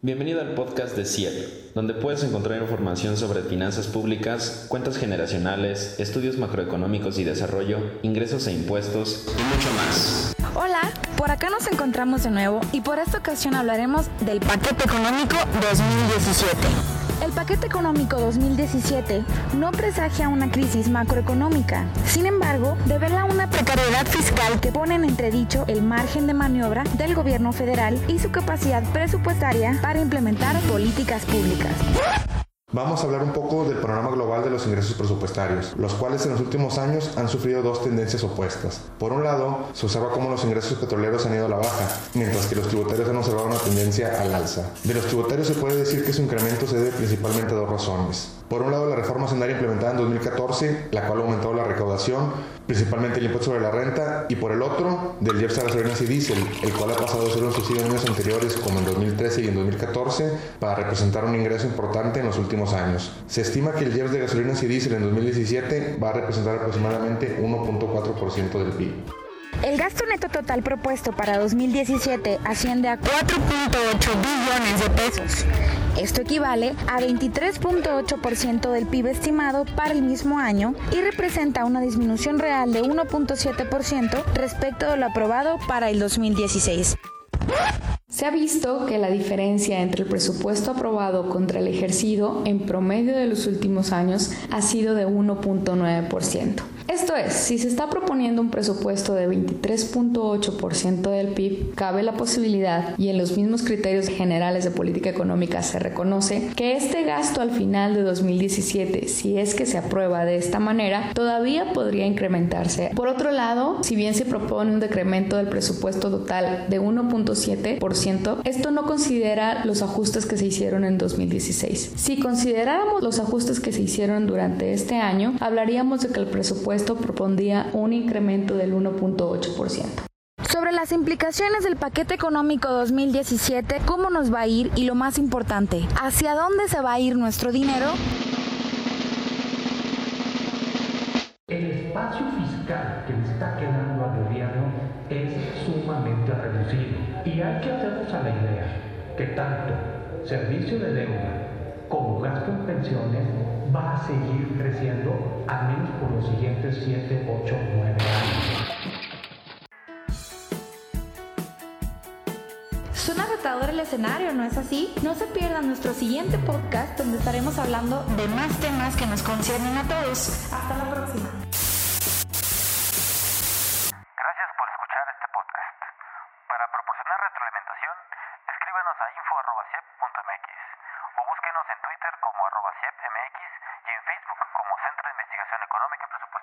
Bienvenido al podcast de CIEP, donde puedes encontrar información sobre finanzas públicas, cuentas generacionales, estudios macroeconómicos y desarrollo, ingresos e impuestos y mucho más. Hola, por acá nos encontramos de nuevo y por esta ocasión hablaremos del paquete económico 2017. El paquete económico 2017 no presagia una crisis macroeconómica. Sin embargo, revela una precariedad fiscal que pone en entredicho el margen de maniobra del gobierno federal y su capacidad presupuestaria para implementar políticas públicas. Vamos a hablar un poco del panorama global de los ingresos presupuestarios, los cuales en los últimos años han sufrido dos tendencias opuestas. Por un lado, se observa cómo los ingresos petroleros han ido a la baja, mientras que los tributarios han observado una tendencia al alza. De los tributarios se puede decir que su incremento se debe principalmente a dos razones. Por un lado, la reforma sendaria implementada en 2014, la cual aumentó la recaudación, principalmente el impuesto sobre la renta, y por el otro, del IEPS a gasolinas y diésel, el cual ha pasado a ser un subsidio en años anteriores, como en 2013 y en 2014, para representar un ingreso importante en los últimos años. Se estima que el IEPS de gasolinas y diésel en 2017 va a representar aproximadamente 1.4% del PIB. El gasto neto total propuesto para 2017 asciende a 4.8 billones de pesos. Esto equivale a 23.8% del PIB estimado para el mismo año y representa una disminución real de 1.7% respecto de lo aprobado para el 2016. Se ha visto que la diferencia entre el presupuesto aprobado contra el ejercido en promedio de los últimos años ha sido de 1.9%. Esto es, si se está proponiendo un presupuesto de 23.8% del PIB, cabe la posibilidad, y en los mismos criterios generales de política económica se reconoce, que este gasto al final de 2017, si es que se aprueba de esta manera, todavía podría incrementarse. Por otro lado, si bien se propone un decremento del presupuesto total de 1.7%, esto no considera los ajustes que se hicieron en 2016. Si consideráramos los ajustes que se hicieron durante este año, hablaríamos de que el presupuesto esto propondría un incremento del 1.8%. Sobre las implicaciones del paquete económico 2017, cómo nos va a ir y lo más importante, ¿hacia dónde se va a ir nuestro dinero? El espacio fiscal que le está quedando al gobierno es sumamente reducido y hay que hacernos a la idea que tanto servicio de deuda como gasto en pensiones va a seguir creciendo al menos por los siguientes 7, 8, 9 años. Suena retador el escenario, ¿no es así? No se pierdan nuestro siguiente podcast donde estaremos hablando de más temas que nos conciernen a todos. Hasta la próxima. Gracias por escuchar este podcast. Para proporcionar retroalimentación, escríbanos a info.ciep.mx en Twitter como arroba y en Facebook como Centro de Investigación Económica y Presupuestaria.